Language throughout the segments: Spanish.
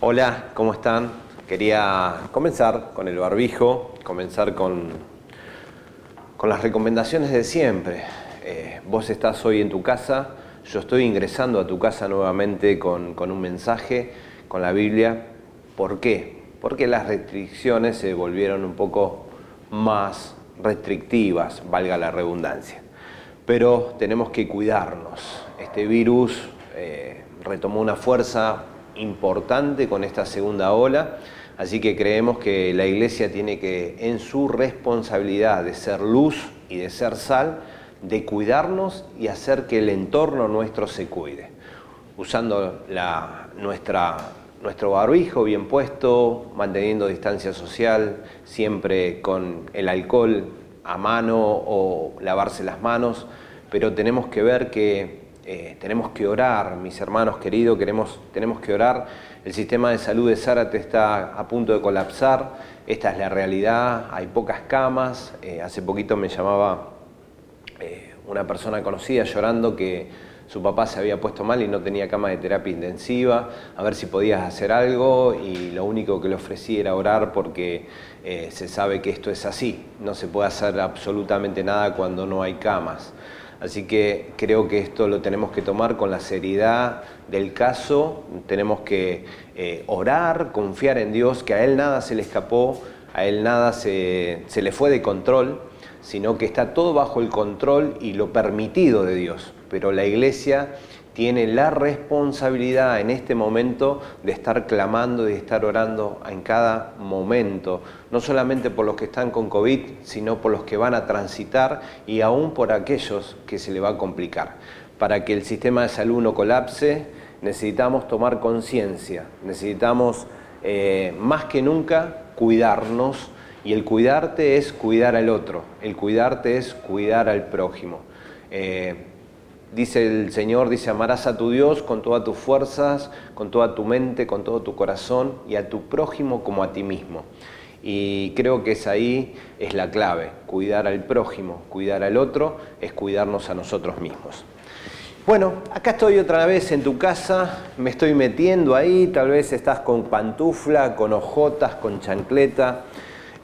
Hola, ¿cómo están? Quería comenzar con el barbijo, comenzar con, con las recomendaciones de siempre. Eh, vos estás hoy en tu casa, yo estoy ingresando a tu casa nuevamente con, con un mensaje, con la Biblia. ¿Por qué? Porque las restricciones se volvieron un poco más restrictivas, valga la redundancia. Pero tenemos que cuidarnos. Este virus eh, retomó una fuerza importante con esta segunda ola, así que creemos que la Iglesia tiene que, en su responsabilidad de ser luz y de ser sal, de cuidarnos y hacer que el entorno nuestro se cuide, usando nuestra, nuestro barbijo bien puesto, manteniendo distancia social, siempre con el alcohol a mano o lavarse las manos, pero tenemos que ver que eh, tenemos que orar, mis hermanos queridos, queremos, tenemos que orar. El sistema de salud de Zárate está a punto de colapsar, esta es la realidad, hay pocas camas. Eh, hace poquito me llamaba eh, una persona conocida llorando que su papá se había puesto mal y no tenía cama de terapia intensiva, a ver si podías hacer algo y lo único que le ofrecí era orar porque se sabe que esto es así, no se puede hacer absolutamente nada cuando no hay camas. Así que creo que esto lo tenemos que tomar con la seriedad del caso, tenemos que eh, orar, confiar en Dios, que a Él nada se le escapó, a Él nada se, se le fue de control, sino que está todo bajo el control y lo permitido de Dios. Pero la iglesia tiene la responsabilidad en este momento de estar clamando y de estar orando en cada momento, no solamente por los que están con COVID, sino por los que van a transitar y aún por aquellos que se le va a complicar. Para que el sistema de salud no colapse, necesitamos tomar conciencia, necesitamos eh, más que nunca cuidarnos y el cuidarte es cuidar al otro, el cuidarte es cuidar al prójimo. Eh, Dice el Señor, dice, amarás a tu Dios con todas tus fuerzas, con toda tu mente, con todo tu corazón y a tu prójimo como a ti mismo. Y creo que es ahí es la clave, cuidar al prójimo, cuidar al otro, es cuidarnos a nosotros mismos. Bueno, acá estoy otra vez en tu casa, me estoy metiendo ahí, tal vez estás con pantufla, con ojotas, con chancleta.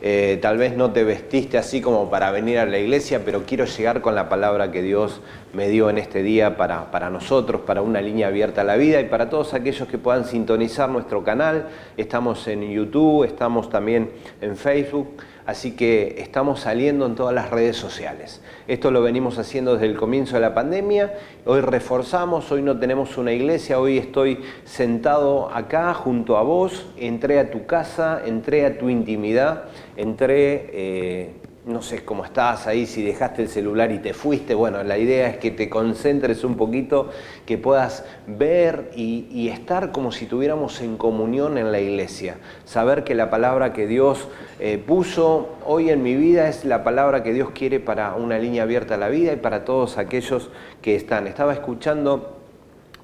Eh, tal vez no te vestiste así como para venir a la iglesia, pero quiero llegar con la palabra que Dios me dio en este día para, para nosotros, para una línea abierta a la vida y para todos aquellos que puedan sintonizar nuestro canal. Estamos en YouTube, estamos también en Facebook. Así que estamos saliendo en todas las redes sociales. Esto lo venimos haciendo desde el comienzo de la pandemia. Hoy reforzamos, hoy no tenemos una iglesia, hoy estoy sentado acá junto a vos, entré a tu casa, entré a tu intimidad, entré... Eh, no sé cómo estás ahí, si dejaste el celular y te fuiste. Bueno, la idea es que te concentres un poquito, que puedas ver y, estar como si tuviéramos en comunión en la iglesia. Saber que la palabra que Dios eh, puso hoy en mi vida es la palabra que Dios quiere para una línea abierta a la vida y para todos aquellos que están. Estaba escuchando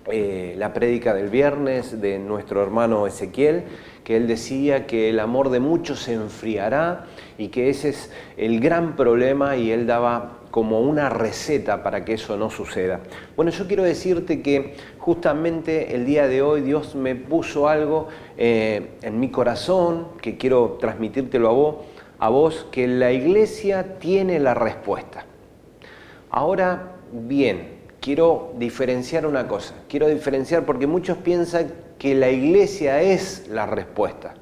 eh, la prédica del viernes de nuestro hermano Ezequiel que él decía que el amor de muchos se enfriará y que ese es el gran problema y él daba como una receta para que eso no suceda. Bueno, yo quiero decirte que justamente el día de hoy Dios me puso algo eh, en mi corazón que quiero transmitírtelo a vos, a vos, que la iglesia tiene la respuesta. Ahora bien, quiero diferenciar una cosa, quiero diferenciar porque muchos piensan que la iglesia es la respuesta.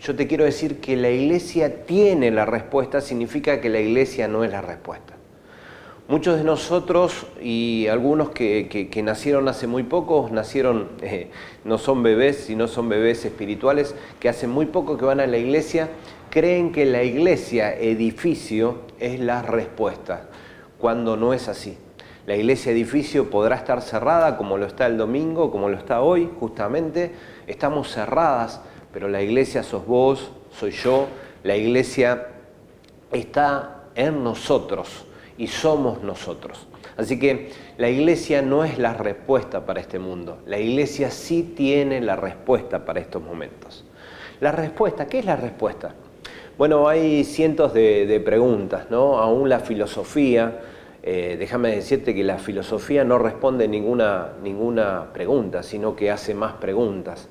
Yo te quiero decir que la iglesia tiene la respuesta, significa que la iglesia no es la respuesta. Muchos de nosotros y algunos que, nacieron hace muy poco, nacieron, eh, no son bebés, sino son bebés espirituales, que hace muy poco que van a la iglesia, creen que la iglesia, edificio, es la respuesta, cuando no es así. La iglesia edificio podrá estar cerrada como lo está el domingo, como lo está hoy, justamente. Estamos cerradas, pero la iglesia sos vos, soy yo. La iglesia está en nosotros y somos nosotros. Así que la iglesia no es la respuesta para este mundo. La iglesia sí tiene la respuesta para estos momentos. La respuesta, ¿qué es la respuesta? Bueno, hay cientos de, de preguntas, ¿no? Aún la filosofía eh, déjame decirte que la filosofía no responde ninguna, ninguna pregunta, sino que hace más preguntas.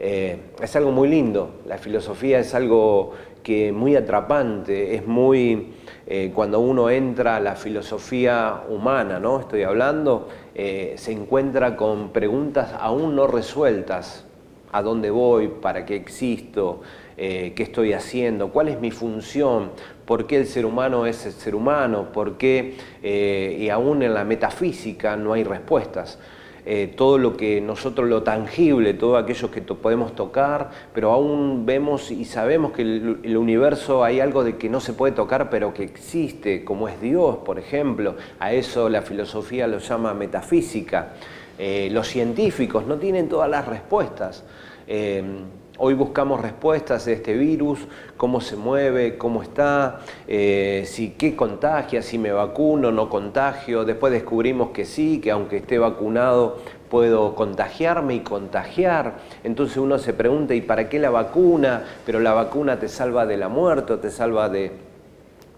Eh, es algo muy lindo, la filosofía es algo que muy atrapante, es muy, eh, cuando uno entra a la filosofía humana, ¿no? Estoy hablando, se encuentra con preguntas aún no resueltas, ¿a dónde voy? ¿Para qué existo? ¿Qué estoy haciendo? ¿Cuál es mi función? ¿Por qué el ser humano es el ser humano? ¿Por qué? y aún en la metafísica no hay respuestas. Eh, todo lo que nosotros, lo tangible, todo aquello que podemos tocar, pero aún vemos y sabemos que el, el, universo hay algo de que no se puede tocar, pero que existe, como es Dios, por ejemplo. A eso la filosofía lo llama metafísica. Eh, los científicos no tienen todas las respuestas. Eh, Hoy buscamos respuestas de este virus, cómo se mueve, cómo está, eh, si qué contagia, si me vacuno, no contagio. Después descubrimos que sí, que aunque esté vacunado puedo contagiarme y contagiar. Entonces uno se pregunta, ¿y para qué la vacuna? Pero la vacuna te salva de la muerte, te salva de,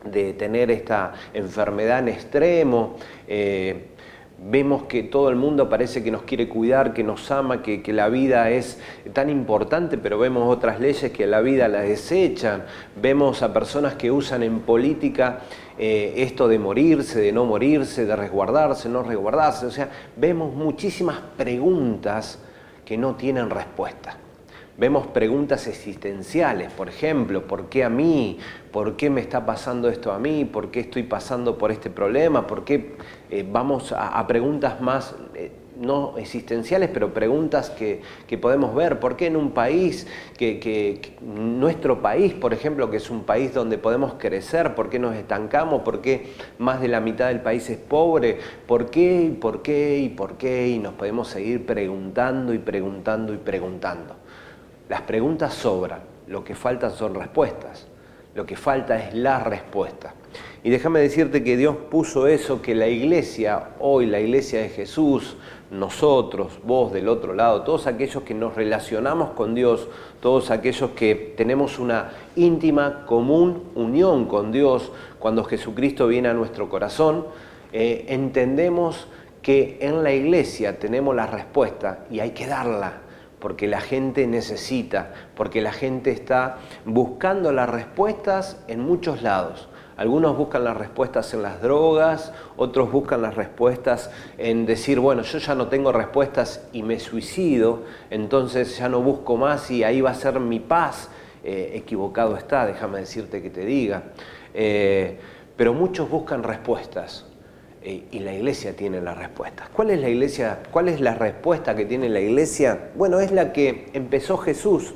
de tener esta enfermedad en extremo. Eh, Vemos que todo el mundo parece que nos quiere cuidar, que nos ama, que, la vida es tan importante, pero vemos otras leyes que la vida la desechan. Vemos a personas que usan en política eh, esto de morirse, de no morirse, de resguardarse, no resguardarse. O sea, vemos muchísimas preguntas que no tienen respuesta. Vemos preguntas existenciales, por ejemplo, ¿por qué a mí? ¿Por qué me está pasando esto a mí? ¿Por qué estoy pasando por este problema? ¿Por qué eh, vamos a, preguntas más, eh, no existenciales, pero preguntas que, podemos ver? ¿Por qué en un país, que, nuestro país, por ejemplo, que es un país donde podemos crecer, por qué nos estancamos? ¿Por qué más de la mitad del país es pobre? ¿Por qué y por qué y por qué? Y nos podemos seguir preguntando y preguntando y preguntando. Las preguntas sobran, lo que faltan son respuestas, lo que falta es la respuesta. Y déjame decirte que Dios puso eso, que la iglesia, hoy la iglesia de Jesús, nosotros, vos del otro lado, todos aquellos que nos relacionamos con Dios, todos aquellos que tenemos una íntima, común unión con Dios, cuando Jesucristo viene a nuestro corazón, eh, entendemos que en la iglesia tenemos la respuesta y hay que darla porque la gente necesita, porque la gente está buscando las respuestas en muchos lados. Algunos buscan las respuestas en las drogas, otros buscan las respuestas en decir, bueno, yo ya no tengo respuestas y me suicido, entonces ya no busco más y ahí va a ser mi paz. Eh, equivocado está, déjame decirte que te diga. Eh, pero muchos buscan respuestas, y la iglesia tiene la respuesta. ¿Cuál es la iglesia? ¿Cuál es la respuesta que tiene la iglesia? Bueno, es la que empezó Jesús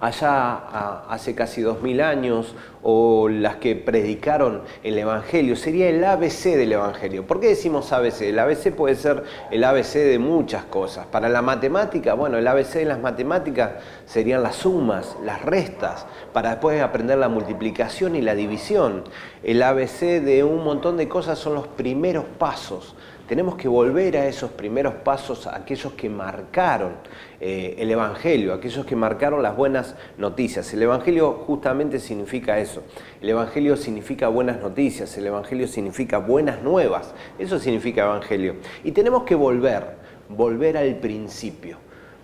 allá hace casi dos mil años o las que predicaron el Evangelio, sería el ABC del Evangelio. ¿Por qué decimos ABC? El ABC puede ser el ABC de muchas cosas. Para la matemática, bueno, el ABC de las matemáticas serían las sumas, las restas, para después aprender la multiplicación y la división. El ABC de un montón de cosas son los primeros pasos tenemos que volver a esos primeros pasos, aquellos que marcaron eh, el Evangelio, aquellos que marcaron las buenas noticias. El Evangelio justamente significa eso. El Evangelio significa buenas noticias, el Evangelio significa buenas nuevas. Eso significa Evangelio. Y tenemos que volver, volver al principio,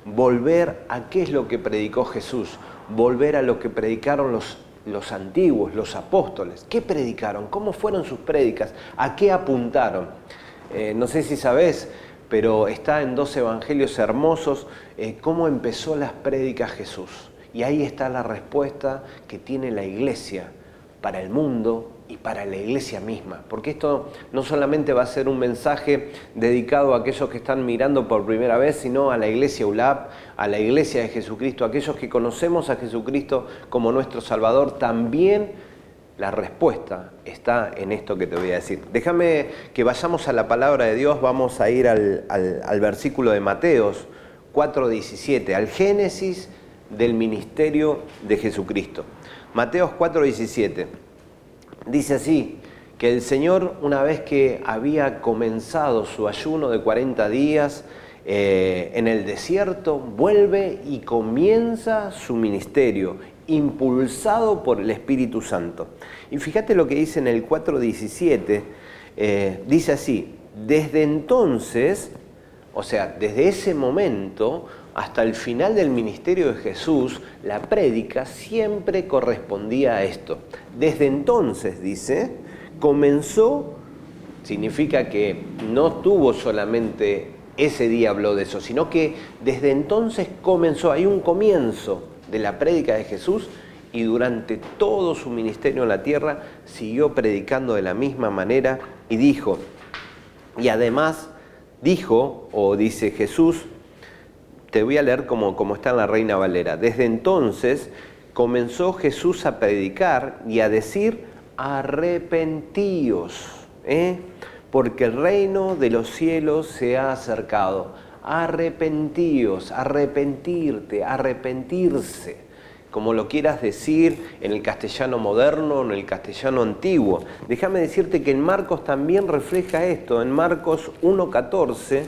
volver a qué es lo que predicó Jesús, volver a lo que predicaron los los antiguos, los apóstoles, ¿qué predicaron? ¿Cómo fueron sus prédicas? ¿A qué apuntaron? Eh, no sé si sabés, pero está en dos evangelios hermosos eh, cómo empezó las prédicas Jesús. Y ahí está la respuesta que tiene la iglesia para el mundo y para la iglesia misma. Porque esto no solamente va a ser un mensaje dedicado a aquellos que están mirando por primera vez, sino a la iglesia ULAP, a la iglesia de Jesucristo, aquellos que conocemos a Jesucristo como nuestro Salvador, también la respuesta está en esto que te voy a decir. Déjame que vayamos a la palabra de Dios, vamos a ir al, versículo de Mateos 4.17, al Génesis del ministerio de Jesucristo. Mateos 4.17 dice así, que el Señor una vez que había comenzado su ayuno de 40 días, eh, en el desierto, vuelve y comienza su ministerio impulsado por el Espíritu Santo. Y fíjate lo que dice en el 4.17, eh, dice así, desde entonces, o sea, desde ese momento, hasta el final del ministerio de Jesús, la prédica siempre correspondía a esto. Desde entonces, dice, comenzó, significa que no tuvo solamente ese día habló de eso, sino que desde entonces comenzó, hay un comienzo de la prédica de Jesús y durante todo su ministerio en la tierra siguió predicando de la misma manera y dijo, y además dijo, o dice Jesús, te voy a leer como, como está en la Reina Valera, desde entonces comenzó Jesús a predicar y a decir, arrepentíos, ¿eh? Porque el reino de los cielos se ha acercado. Arrepentíos, arrepentirte, arrepentirse como lo quieras decir en el castellano moderno o en el castellano antiguo. Déjame decirte que en Marcos también refleja esto, en Marcos 1.14,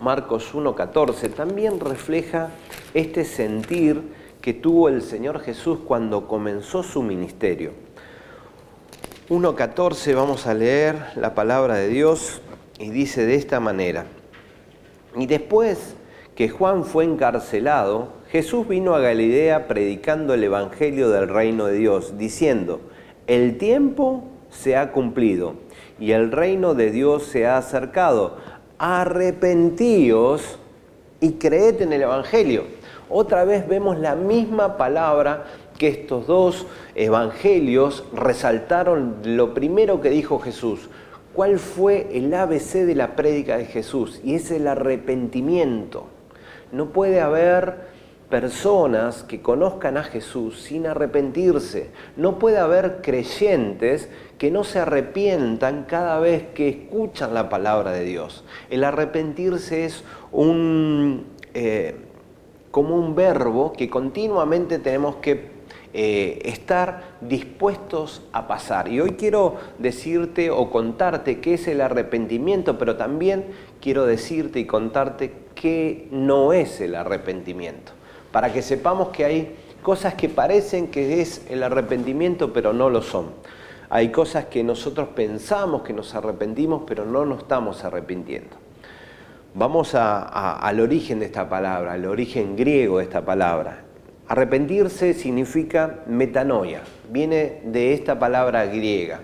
Marcos 1.14 también refleja este sentir que tuvo el Señor Jesús cuando comenzó su ministerio. 1.14 vamos a leer la palabra de Dios y dice de esta manera, y después que Juan fue encarcelado, Jesús vino a Galilea predicando el Evangelio del reino de Dios, diciendo, el tiempo se ha cumplido y el reino de Dios se ha acercado. Arrepentíos y creed en el Evangelio. Otra vez vemos la misma palabra que estos dos evangelios resaltaron lo primero que dijo Jesús. ¿Cuál fue el ABC de la prédica de Jesús? Y es el arrepentimiento. No puede haber personas que conozcan a Jesús sin arrepentirse. No puede haber creyentes que no se arrepientan cada vez que escuchan la palabra de Dios. El arrepentirse es un, eh, como un verbo que continuamente tenemos que eh, estar dispuestos a pasar. Y hoy quiero decirte o contarte qué es el arrepentimiento, pero también quiero decirte y contarte qué no es el arrepentimiento para que sepamos que hay cosas que parecen que es el arrepentimiento, pero no lo son. Hay cosas que nosotros pensamos que nos arrepentimos, pero no nos estamos arrepintiendo. Vamos al origen de esta palabra, al origen griego de esta palabra. Arrepentirse significa metanoia, viene de esta palabra griega,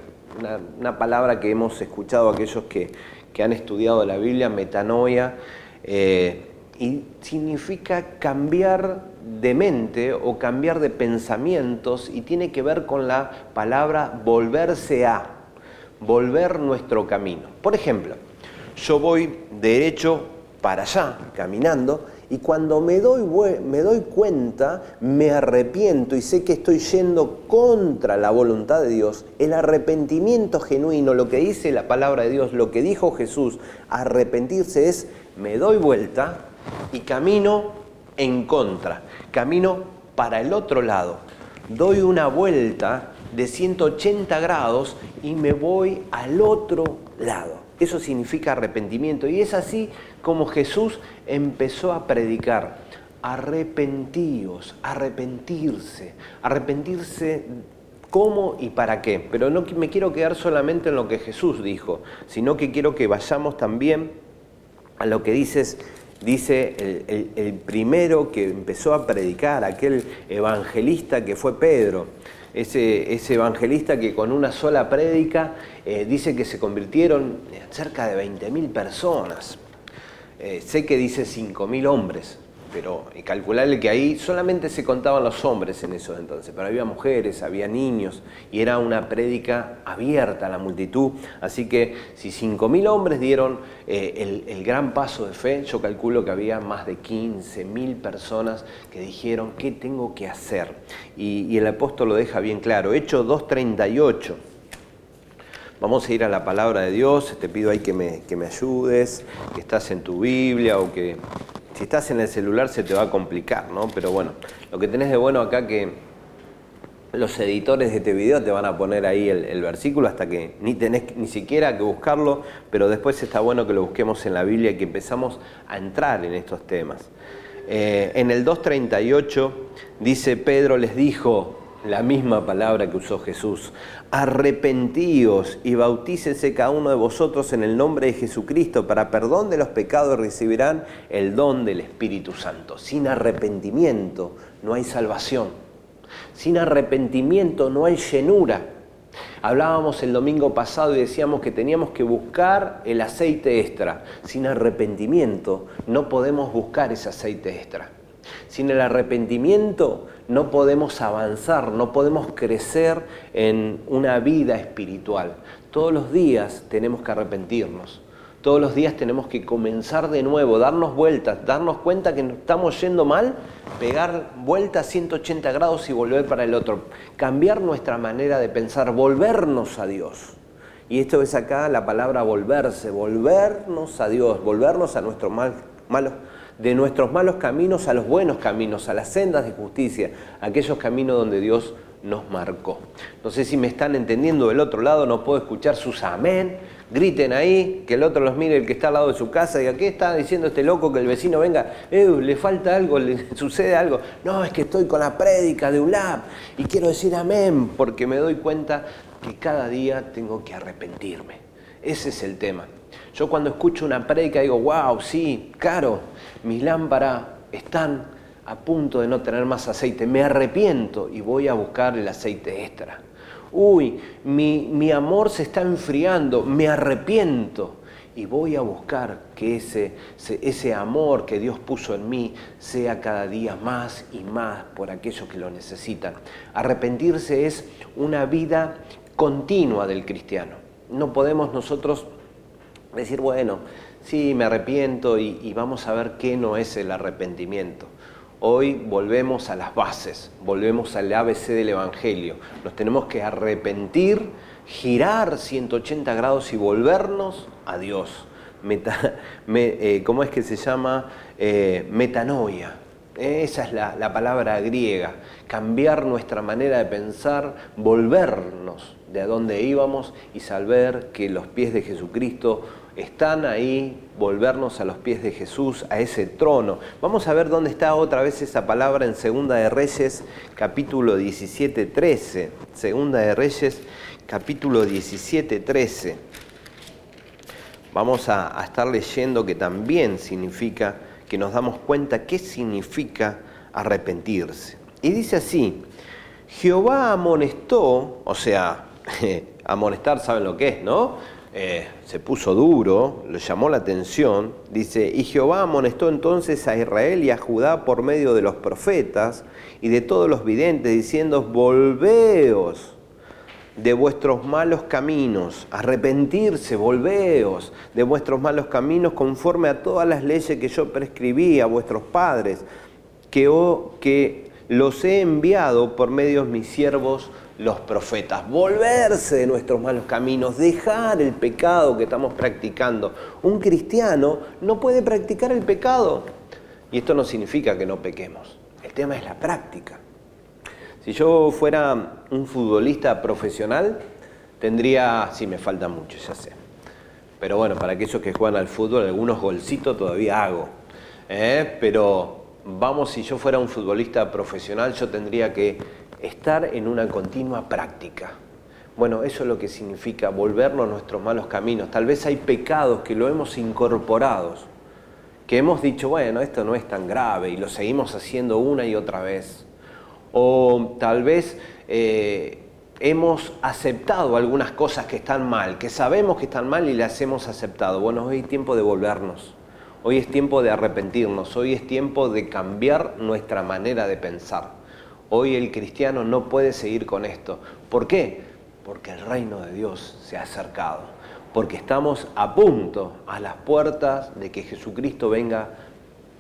una, palabra que hemos escuchado aquellos que, han estudiado la Biblia, metanoia. Eh, y significa cambiar de mente o cambiar de pensamientos y tiene que ver con la palabra volverse a, volver nuestro camino. Por ejemplo, yo voy derecho para allá, caminando, y cuando me doy, me doy cuenta, me arrepiento y sé que estoy yendo contra la voluntad de Dios, el arrepentimiento genuino, lo que dice la palabra de Dios, lo que dijo Jesús, arrepentirse es, me doy vuelta, y camino en contra, camino para el otro lado. Doy una vuelta de 180 grados y me voy al otro lado. Eso significa arrepentimiento y es así como Jesús empezó a predicar. Arrepentíos, arrepentirse, arrepentirse cómo y para qué. Pero no me quiero quedar solamente en lo que Jesús dijo, sino que quiero que vayamos también a lo que dice el, primero que empezó a predicar, aquel evangelista que fue Pedro, ese, evangelista que con una sola prédica eh, dice que se convirtieron cerca de 20.000 personas. Eh, sé que dice 5.000 hombres, pero calcularle que ahí solamente se contaban los hombres en esos entonces, pero había mujeres, había niños, y era una prédica abierta a la multitud. Así que si 5.000 hombres dieron eh, el, gran paso de fe, yo calculo que había más de 15.000 personas que dijeron, ¿qué tengo que hacer? Y, el apóstol lo deja bien claro, Hecho 2.38. Vamos a ir a la palabra de Dios, te pido ahí que me, que me ayudes, que estás en tu Biblia o que si estás en el celular se te va a complicar, ¿no? Pero bueno, lo que tenés de bueno acá que los editores de este video te van a poner ahí el, versículo hasta que ni tenés ni siquiera que buscarlo, pero después está bueno que lo busquemos en la Biblia y que empezamos a entrar en estos temas. Eh, en el 2.38 dice Pedro les dijo, la misma palabra que usó Jesús. Arrepentíos y bautícese cada uno de vosotros en el nombre de Jesucristo para perdón de los pecados recibirán el don del Espíritu Santo. Sin arrepentimiento no hay salvación. Sin arrepentimiento no hay llenura. Hablábamos el domingo pasado y decíamos que teníamos que buscar el aceite extra. Sin arrepentimiento no podemos buscar ese aceite extra. Sin el arrepentimiento no podemos avanzar, no podemos crecer en una vida espiritual. Todos los días tenemos que arrepentirnos. Todos los días tenemos que comenzar de nuevo, darnos vueltas, darnos cuenta que estamos yendo mal, pegar vueltas 180 grados y volver para el otro. Cambiar nuestra manera de pensar, volvernos a Dios. Y esto es acá la palabra volverse, volvernos a Dios, volvernos a nuestros mal, malos de nuestros malos caminos a los buenos caminos, a las sendas de justicia, aquellos caminos donde Dios nos marcó. No sé si me están entendiendo del otro lado, no puedo escuchar sus amén. Griten ahí, que el otro los mire, el que está al lado de su casa, y ¿qué está diciendo este loco que el vecino venga? Eh, le falta algo, le sucede algo. No, es que estoy con la prédica de ULAP y quiero decir amén, porque me doy cuenta que cada día tengo que arrepentirme. Ese es el tema. Yo cuando escucho una prédica digo, wow, sí, claro, mis lámparas están a punto de no tener más aceite, me arrepiento y voy a buscar el aceite extra. Uy, mi, amor se está enfriando, me arrepiento y voy a buscar que ese, ese amor que Dios puso en mí sea cada día más y más por aquellos que lo necesitan. Arrepentirse es una vida continua del cristiano. No podemos nosotros decir, bueno, sí, me arrepiento y, vamos a ver qué no es el arrepentimiento. Hoy volvemos a las bases, volvemos al ABC del Evangelio. Nos tenemos que arrepentir, girar 180 grados y volvernos a Dios. Eh, ¿Cómo es que se llama? Eh, metanoia. Esa es la, la, palabra griega. Cambiar nuestra manera de pensar, volvernos de a dónde íbamos y saber que los pies de Jesucristo están ahí, volvernos a los pies de Jesús, a ese trono. Vamos a ver dónde está otra vez esa palabra en Segunda de Reyes, capítulo 17, 13. Segunda de Reyes, capítulo 17, 13. Vamos a, a estar leyendo que también significa, que nos damos cuenta qué significa arrepentirse. Y dice así, Jehová amonestó, o sea, amonestar saben lo que es, ¿no? Eh, se puso duro, le llamó la atención, dice, y Jehová amonestó entonces a Israel y a Judá por medio de los profetas y de todos los videntes, diciendo, volveos de vuestros malos caminos, arrepentirse, volveos de vuestros malos caminos conforme a todas las leyes que yo prescribí a vuestros padres, que, que los he enviado por medio de mis siervos los profetas, volverse de nuestros malos caminos, dejar el pecado que estamos practicando. Un cristiano no puede practicar el pecado. Y esto no significa que no pequemos. El tema es la práctica. Si yo fuera un futbolista profesional, tendría, sí, me falta mucho, ya sé. Pero bueno, para aquellos que juegan al fútbol, algunos golcitos todavía hago. ¿eh? Pero vamos, si yo fuera un futbolista profesional, yo tendría que estar en una continua práctica. Bueno, eso es lo que significa volvernos a nuestros malos caminos. Tal vez hay pecados que lo hemos incorporado, que hemos dicho, bueno, esto no es tan grave y lo seguimos haciendo una y otra vez. O tal vez eh, hemos aceptado algunas cosas que están mal, que sabemos que están mal y las hemos aceptado. Bueno, hoy es tiempo de volvernos. Hoy es tiempo de arrepentirnos, hoy es tiempo de cambiar nuestra manera de pensar. Hoy el cristiano no puede seguir con esto. ¿Por qué? Porque el reino de Dios se ha acercado. Porque estamos a punto, a las puertas de que Jesucristo venga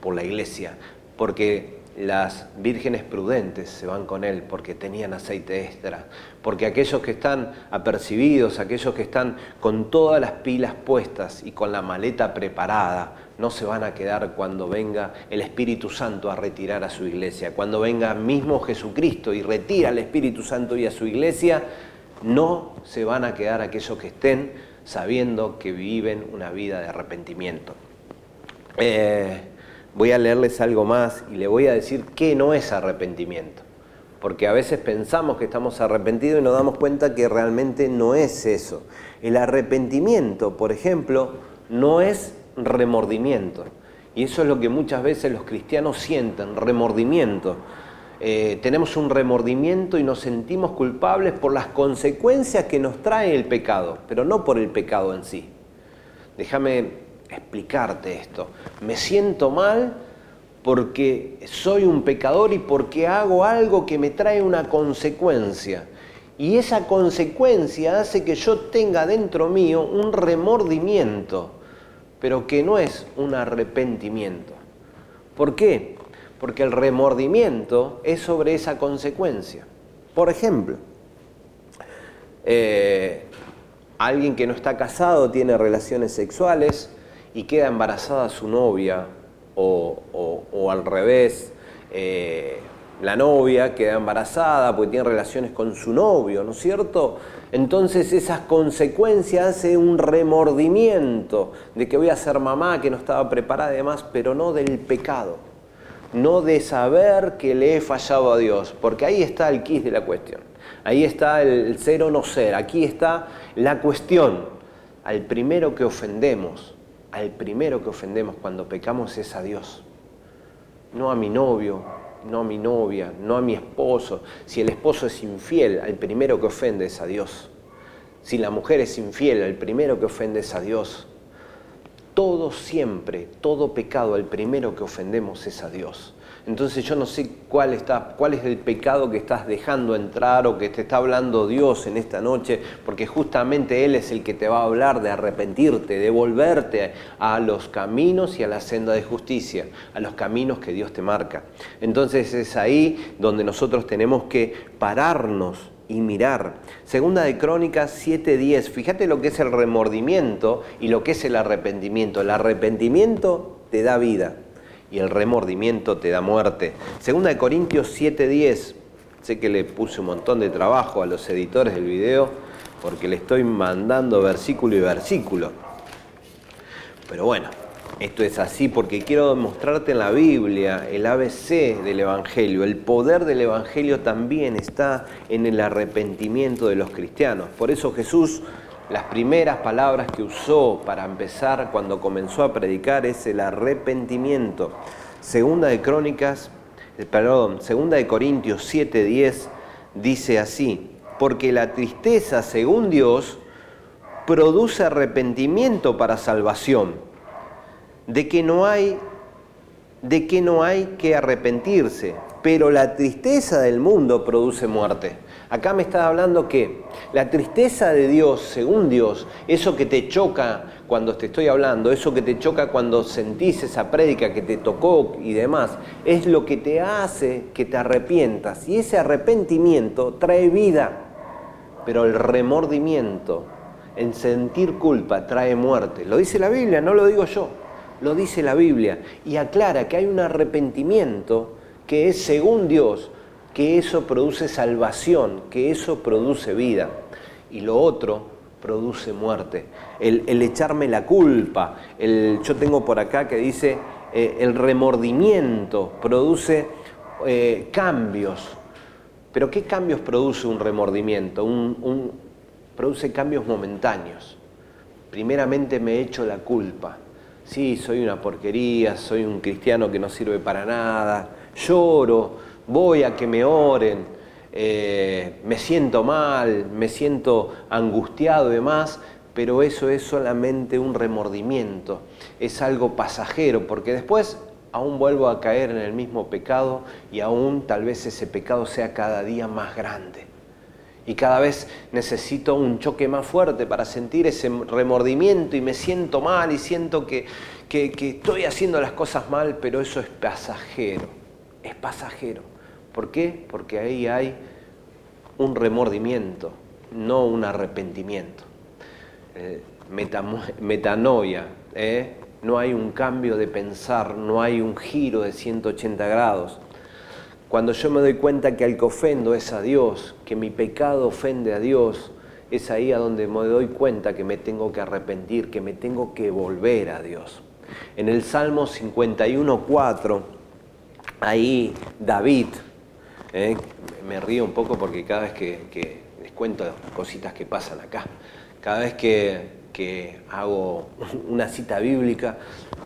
por la iglesia. Porque las vírgenes prudentes se van con él porque tenían aceite extra, porque aquellos que están apercibidos, aquellos que están con todas las pilas puestas y con la maleta preparada, no se van a quedar cuando venga el Espíritu Santo a retirar a su iglesia. Cuando venga mismo Jesucristo y retira al Espíritu Santo y a su iglesia, no se van a quedar aquellos que estén sabiendo que viven una vida de arrepentimiento. Eh, voy a leerles algo más y le voy a decir qué no es arrepentimiento. porque a veces pensamos que estamos arrepentidos y nos damos cuenta que realmente no es eso. El arrepentimiento, por ejemplo, no es remordimiento. Y eso es lo que muchas veces los cristianos sienten, remordimiento. Eh, tenemos un remordimiento y nos sentimos culpables por las consecuencias que nos trae el pecado, pero no por el pecado en sí. Déjame explicarte esto. Me siento mal porque soy un pecador y porque hago algo que me trae una consecuencia. Y esa consecuencia hace que yo tenga dentro mío un remordimiento, pero que no es un arrepentimiento. ¿Por qué? Porque el remordimiento es sobre esa consecuencia. Por ejemplo, eh, alguien que no está casado tiene relaciones sexuales y queda embarazada su novia o, al revés, eh, la novia queda embarazada porque tiene relaciones con su novio, ¿no es cierto? Entonces esas consecuencias hacen un remordimiento de que voy a ser mamá, que no estaba preparada y demás, pero no del pecado, no de saber que le he fallado a Dios, porque ahí está el quis de la cuestión, ahí está el ser o no ser, aquí está la cuestión. Al primero que ofendemos, al primero que ofendemos cuando pecamos es a Dios, no a mi novio, no a mi novia, no a mi esposo. Si el esposo es infiel, al primero que ofende es a Dios. Si la mujer es infiel, al primero que ofende es a Dios. Todo siempre, todo pecado, al primero que ofendemos es a Dios. Entonces yo no sé cuál, está, cuál es el pecado que estás dejando entrar o que te está hablando Dios en esta noche, porque justamente Él es el que te va a hablar de arrepentirte, de volverte a los caminos y a la senda de justicia, a los caminos que Dios te marca. Entonces es ahí donde nosotros tenemos que pararnos y mirar. Segunda de Crónicas 7:10, fíjate lo que es el remordimiento y lo que es el arrepentimiento. El arrepentimiento te da vida y el remordimiento te da muerte. Segunda de Corintios 7:10. Sé que le puse un montón de trabajo a los editores del video porque le estoy mandando versículo y versículo. Pero bueno, esto es así porque quiero mostrarte en la Biblia el ABC del Evangelio. El poder del Evangelio también está en el arrepentimiento de los cristianos. Por eso Jesús las primeras palabras que usó para empezar cuando comenzó a predicar es el arrepentimiento. Segunda de Crónicas, eh, perdón, Segunda de Corintios 7:10 dice así: "Porque la tristeza, según Dios, produce arrepentimiento para salvación, de que no hay de que no hay que arrepentirse, pero la tristeza del mundo produce muerte." Acá me está hablando que la tristeza de Dios, según Dios, eso que te choca cuando te estoy hablando, eso que te choca cuando sentís esa prédica que te tocó y demás, es lo que te hace que te arrepientas. Y ese arrepentimiento trae vida, pero el remordimiento, en sentir culpa, trae muerte. Lo dice la Biblia, no lo digo yo, lo dice la Biblia. Y aclara que hay un arrepentimiento que es según Dios, que eso produce salvación, que eso produce vida. Y lo otro produce muerte. El, echarme la culpa, el, yo tengo por acá que dice eh, el remordimiento produce eh, cambios. Pero ¿qué cambios produce un remordimiento? Un, produce cambios momentáneos. Primeramente me echo la culpa. Sí, soy una porquería, soy un cristiano que no sirve para nada, lloro, voy a que me oren, eh, me siento mal, me siento angustiado y demás, pero eso es solamente un remordimiento, es algo pasajero, porque después aún vuelvo a caer en el mismo pecado y aún tal vez ese pecado sea cada día más grande. Y cada vez necesito un choque más fuerte para sentir ese remordimiento y me siento mal y siento que, que estoy haciendo las cosas mal, pero eso es pasajero, es pasajero. ¿Por qué? Porque ahí hay un remordimiento, no un arrepentimiento. Eh, metanoia, ¿eh? no hay un cambio de pensar, no hay un giro de 180 grados. Cuando yo me doy cuenta que al que ofendo es a Dios, que mi pecado ofende a Dios, es ahí a donde me doy cuenta que me tengo que arrepentir, que me tengo que volver a Dios. En el Salmo 51.4, ahí David ¿eh? Me río un poco porque cada vez que, les cuento cositas que pasan acá, cada vez que, hago una cita bíblica,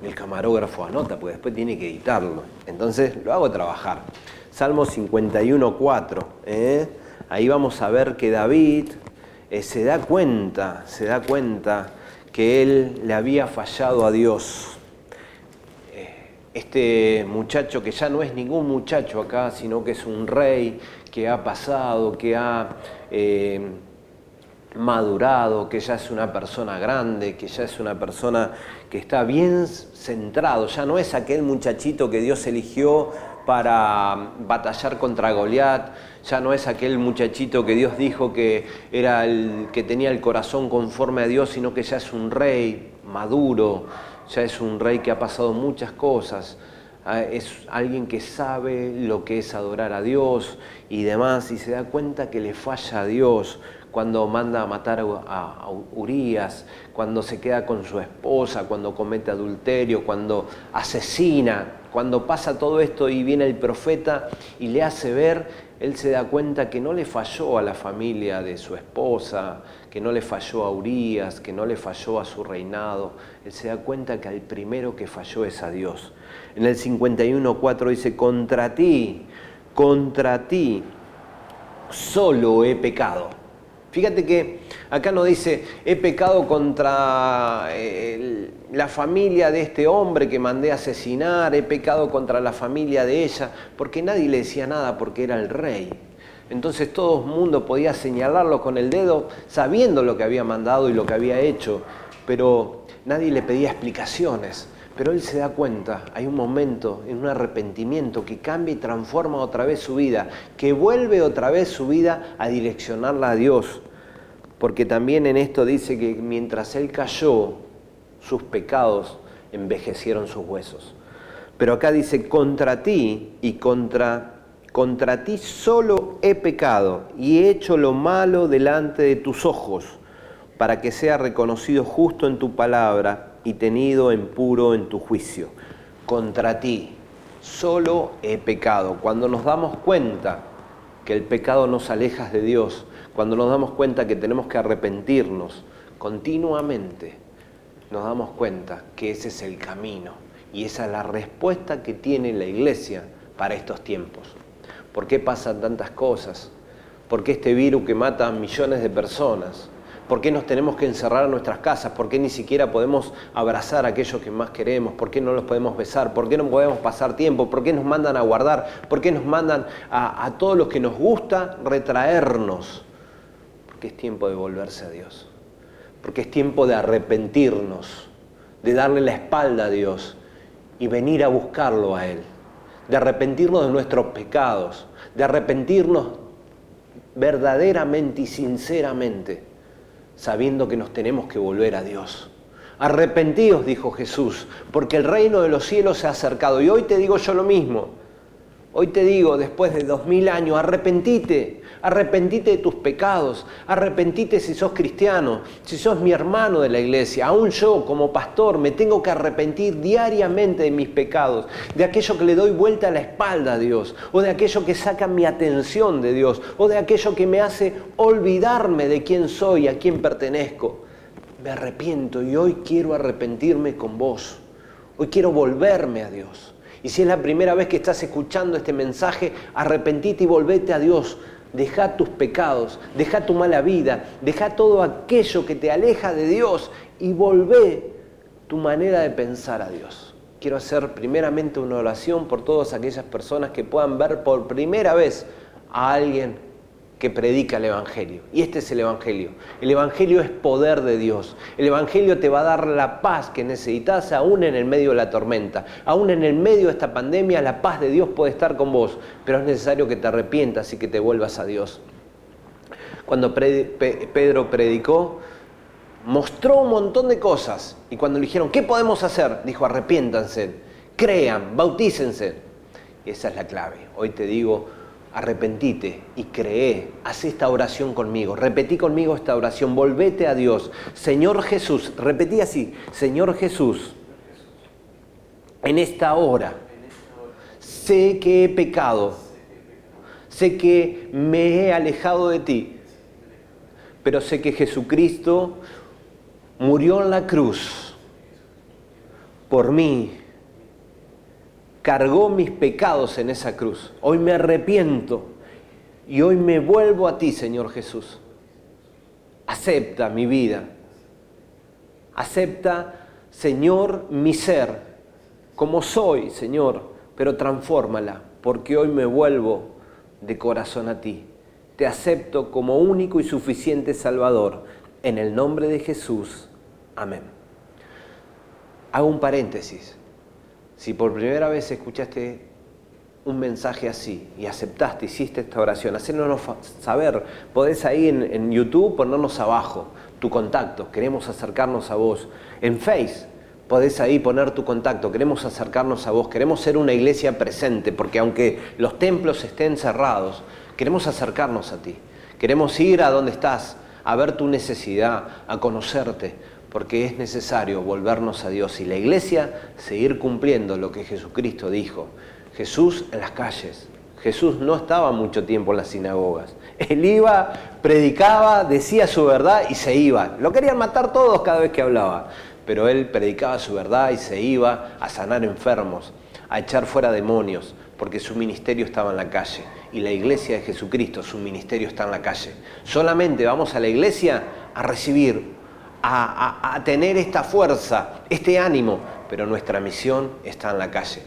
el camarógrafo anota, porque después tiene que editarlo. Entonces lo hago trabajar. Salmo 51.4. ¿eh? Ahí vamos a ver que David eh, se da cuenta, se da cuenta que él le había fallado a Dios este muchacho que ya no es ningún muchacho acá, sino que es un rey que ha pasado, que ha eh, madurado, que ya es una persona grande, que ya es una persona que está bien centrado, ya no es aquel muchachito que Dios eligió para batallar contra Goliat, ya no es aquel muchachito que Dios dijo que era el que tenía el corazón conforme a Dios, sino que ya es un rey maduro, ya es un rey que ha pasado muchas cosas, ah, es alguien que sabe lo que es adorar a Dios y demás, y se da cuenta que le falla a Dios cuando manda a matar a Urias, cuando se queda con su esposa, cuando comete adulterio, cuando asesina, cuando pasa todo esto y viene el profeta y le hace ver, él se da cuenta que no le falló a la familia de su esposa, que no le falló a Urias, que no le falló a su reinado. Él se da cuenta que al primero que falló es a Dios. En el 51.4 dice, contra ti, contra ti solo he pecado. Fíjate que acá no dice, he pecado contra eh, la familia de este hombre que mandé a asesinar, he pecado contra la familia de ella, porque nadie le decía nada porque era el rey. Entonces todo el mundo podía señalarlo con el dedo sabiendo lo que había mandado y lo que había hecho, pero nadie le pedía explicaciones. Pero él se da cuenta, hay un momento, en un arrepentimiento que cambia y transforma otra vez su vida, que vuelve otra vez su vida a direccionarla a Dios. Porque también en esto dice que mientras él cayó, sus pecados envejecieron sus huesos. Pero acá dice, contra ti y contra contra ti solo he pecado y he hecho lo malo delante de tus ojos, para que sea reconocido justo en tu palabra y tenido en puro en tu juicio. Contra ti solo he pecado. Cuando nos damos cuenta que el pecado nos aleja de Dios, cuando nos damos cuenta que tenemos que arrepentirnos continuamente, nos damos cuenta que ese es el camino y esa es la respuesta que tiene la iglesia para estos tiempos. ¿Por qué pasan tantas cosas? ¿Por qué este virus que mata a millones de personas? ¿Por qué nos tenemos que encerrar en nuestras casas? ¿Por qué ni siquiera podemos abrazar a aquellos que más queremos? ¿Por qué no los podemos besar? ¿Por qué no podemos pasar tiempo? ¿Por qué nos mandan a guardar? ¿Por qué nos mandan a, a todos los que nos gusta retraernos? Porque es tiempo de volverse a Dios. Porque es tiempo de arrepentirnos, de darle la espalda a Dios y venir a buscarlo a Él de arrepentirnos de nuestros pecados, de arrepentirnos verdaderamente y sinceramente, sabiendo que nos tenemos que volver a Dios. Arrepentíos, dijo Jesús, porque el reino de los cielos se ha acercado. Y hoy te digo yo lo mismo. Hoy te digo, después de dos mil años, arrepentite, arrepentite de tus pecados, arrepentite si sos cristiano, si sos mi hermano de la iglesia. Aún yo como pastor me tengo que arrepentir diariamente de mis pecados, de aquello que le doy vuelta a la espalda a Dios, o de aquello que saca mi atención de Dios, o de aquello que me hace olvidarme de quién soy, a quién pertenezco. Me arrepiento y hoy quiero arrepentirme con vos. Hoy quiero volverme a Dios. Y si es la primera vez que estás escuchando este mensaje, arrepentite y volvete a Dios. Deja tus pecados, deja tu mala vida, deja todo aquello que te aleja de Dios y volvé tu manera de pensar a Dios. Quiero hacer primeramente una oración por todas aquellas personas que puedan ver por primera vez a alguien que predica el Evangelio. Y este es el Evangelio. El Evangelio es poder de Dios. El Evangelio te va a dar la paz que necesitas aún en el medio de la tormenta. Aún en el medio de esta pandemia, la paz de Dios puede estar con vos, pero es necesario que te arrepientas y que te vuelvas a Dios. Cuando Pedro predicó, mostró un montón de cosas. Y cuando le dijeron, ¿qué podemos hacer? Dijo, arrepiéntanse, crean, bautícense. Y esa es la clave. Hoy te digo, arrepentite y cree, haz esta oración conmigo, repetí conmigo esta oración, volvete a Dios. Señor Jesús, repetí así, Señor Jesús, en esta hora sé que he pecado, sé que me he alejado de ti, pero sé que Jesucristo murió en la cruz por mí, cargó mis pecados en esa cruz. Hoy me arrepiento y hoy me vuelvo a ti, Señor Jesús. Acepta mi vida. Acepta, Señor, mi ser, como soy, Señor, pero transfórmala, porque hoy me vuelvo de corazón a ti. Te acepto como único y suficiente Salvador. En el nombre de Jesús. Amén. Hago un paréntesis. Si por primera vez escuchaste un mensaje así y aceptaste, hiciste esta oración, hacérnoslo saber. Podés ahí en, YouTube ponernos abajo tu contacto. Queremos acercarnos a vos. En Face podés ahí poner tu contacto. Queremos acercarnos a vos. Queremos ser una iglesia presente porque aunque los templos estén cerrados, queremos acercarnos a ti. Queremos ir a donde estás, a ver tu necesidad, a conocerte, porque es necesario volvernos a Dios y la iglesia seguir cumpliendo lo que Jesucristo dijo. Jesús en las calles. Jesús no estaba mucho tiempo en las sinagogas. Él iba, predicaba, decía su verdad y se iba. Lo querían matar todos cada vez que hablaba, pero él predicaba su verdad y se iba a sanar enfermos, a echar fuera demonios, porque su ministerio estaba en la calle. Y la iglesia de Jesucristo, su ministerio está en la calle. Solamente vamos a la iglesia a recibir a, tener esta fuerza, este ánimo, pero nuestra misión está en la calle.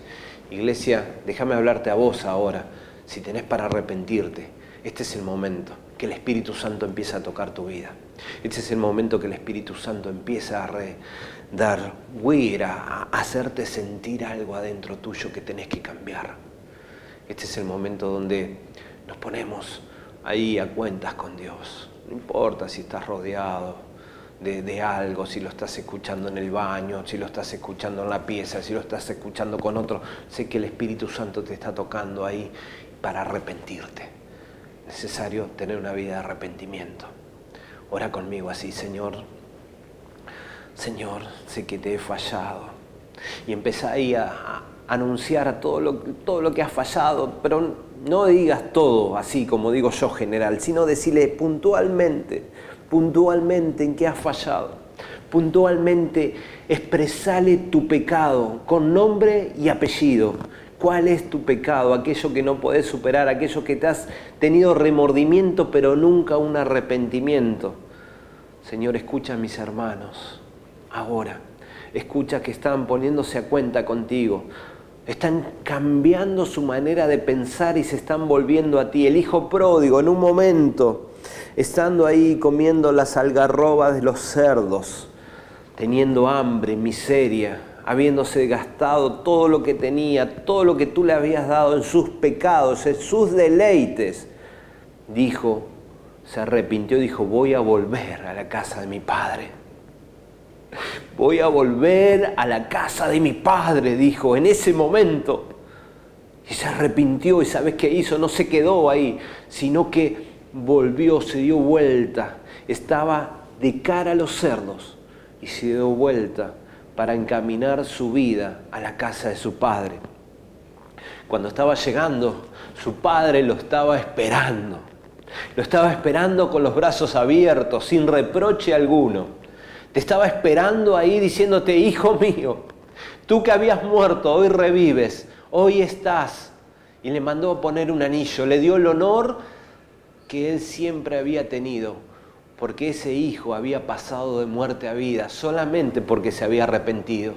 Iglesia, déjame hablarte a vos ahora, si tenés para arrepentirte, este es el momento que el Espíritu Santo empieza a tocar tu vida. Este es el momento que el Espíritu Santo empieza a dar huira, a hacerte sentir algo adentro tuyo que tenés que cambiar. Este es el momento donde nos ponemos ahí a cuentas con Dios. No importa si estás rodeado, de, algo, si lo estás escuchando en el baño, si lo estás escuchando en la pieza, si lo estás escuchando con otro, sé que el Espíritu Santo te está tocando ahí para arrepentirte. Necesario tener una vida de arrepentimiento. Ora conmigo así, Señor. Señor, sé que te he fallado. Y empezá ahí a, anunciar todo lo, todo lo que has fallado, pero no digas todo así como digo yo general, sino decirle puntualmente, puntualmente en qué has fallado. Puntualmente expresale tu pecado con nombre y apellido. ¿Cuál es tu pecado? Aquello que no puedes superar, aquello que te has tenido remordimiento pero nunca un arrepentimiento. Señor, escucha a mis hermanos ahora. Escucha que están poniéndose a cuenta contigo. Están cambiando su manera de pensar y se están volviendo a ti. El hijo pródigo en un momento estando ahí comiendo las algarrobas de los cerdos, teniendo hambre, miseria, habiéndose gastado todo lo que tenía, todo lo que tú le habías dado en sus pecados, en sus deleites, dijo, se arrepintió, dijo, voy a volver a la casa de mi padre. Voy a volver a la casa de mi padre, dijo, en ese momento. Y se arrepintió y sabes qué hizo, no se quedó ahí, sino que volvió, se dio vuelta, estaba de cara a los cerdos y se dio vuelta para encaminar su vida a la casa de su padre. Cuando estaba llegando, su padre lo estaba esperando. Lo estaba esperando con los brazos abiertos, sin reproche alguno. Te estaba esperando ahí diciéndote, hijo mío, tú que habías muerto, hoy revives, hoy estás. Y le mandó a poner un anillo, le dio el honor que él siempre había tenido, porque ese hijo había pasado de muerte a vida solamente porque se había arrepentido.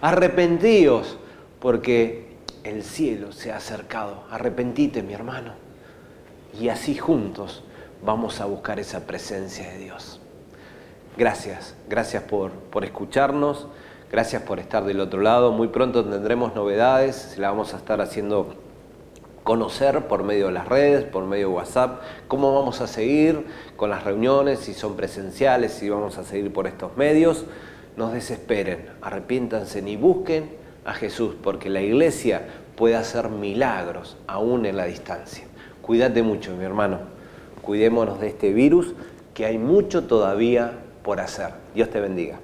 Arrepentíos porque el cielo se ha acercado. Arrepentite, mi hermano. Y así juntos vamos a buscar esa presencia de Dios. Gracias, gracias por, por escucharnos, gracias por estar del otro lado. Muy pronto tendremos novedades, se la vamos a estar haciendo conocer por medio de las redes, por medio de WhatsApp, cómo vamos a seguir con las reuniones, si son presenciales, si vamos a seguir por estos medios. No desesperen, arrepiéntanse ni busquen a Jesús, porque la iglesia puede hacer milagros aún en la distancia. Cuídate mucho, mi hermano. Cuidémonos de este virus, que hay mucho todavía por hacer. Dios te bendiga.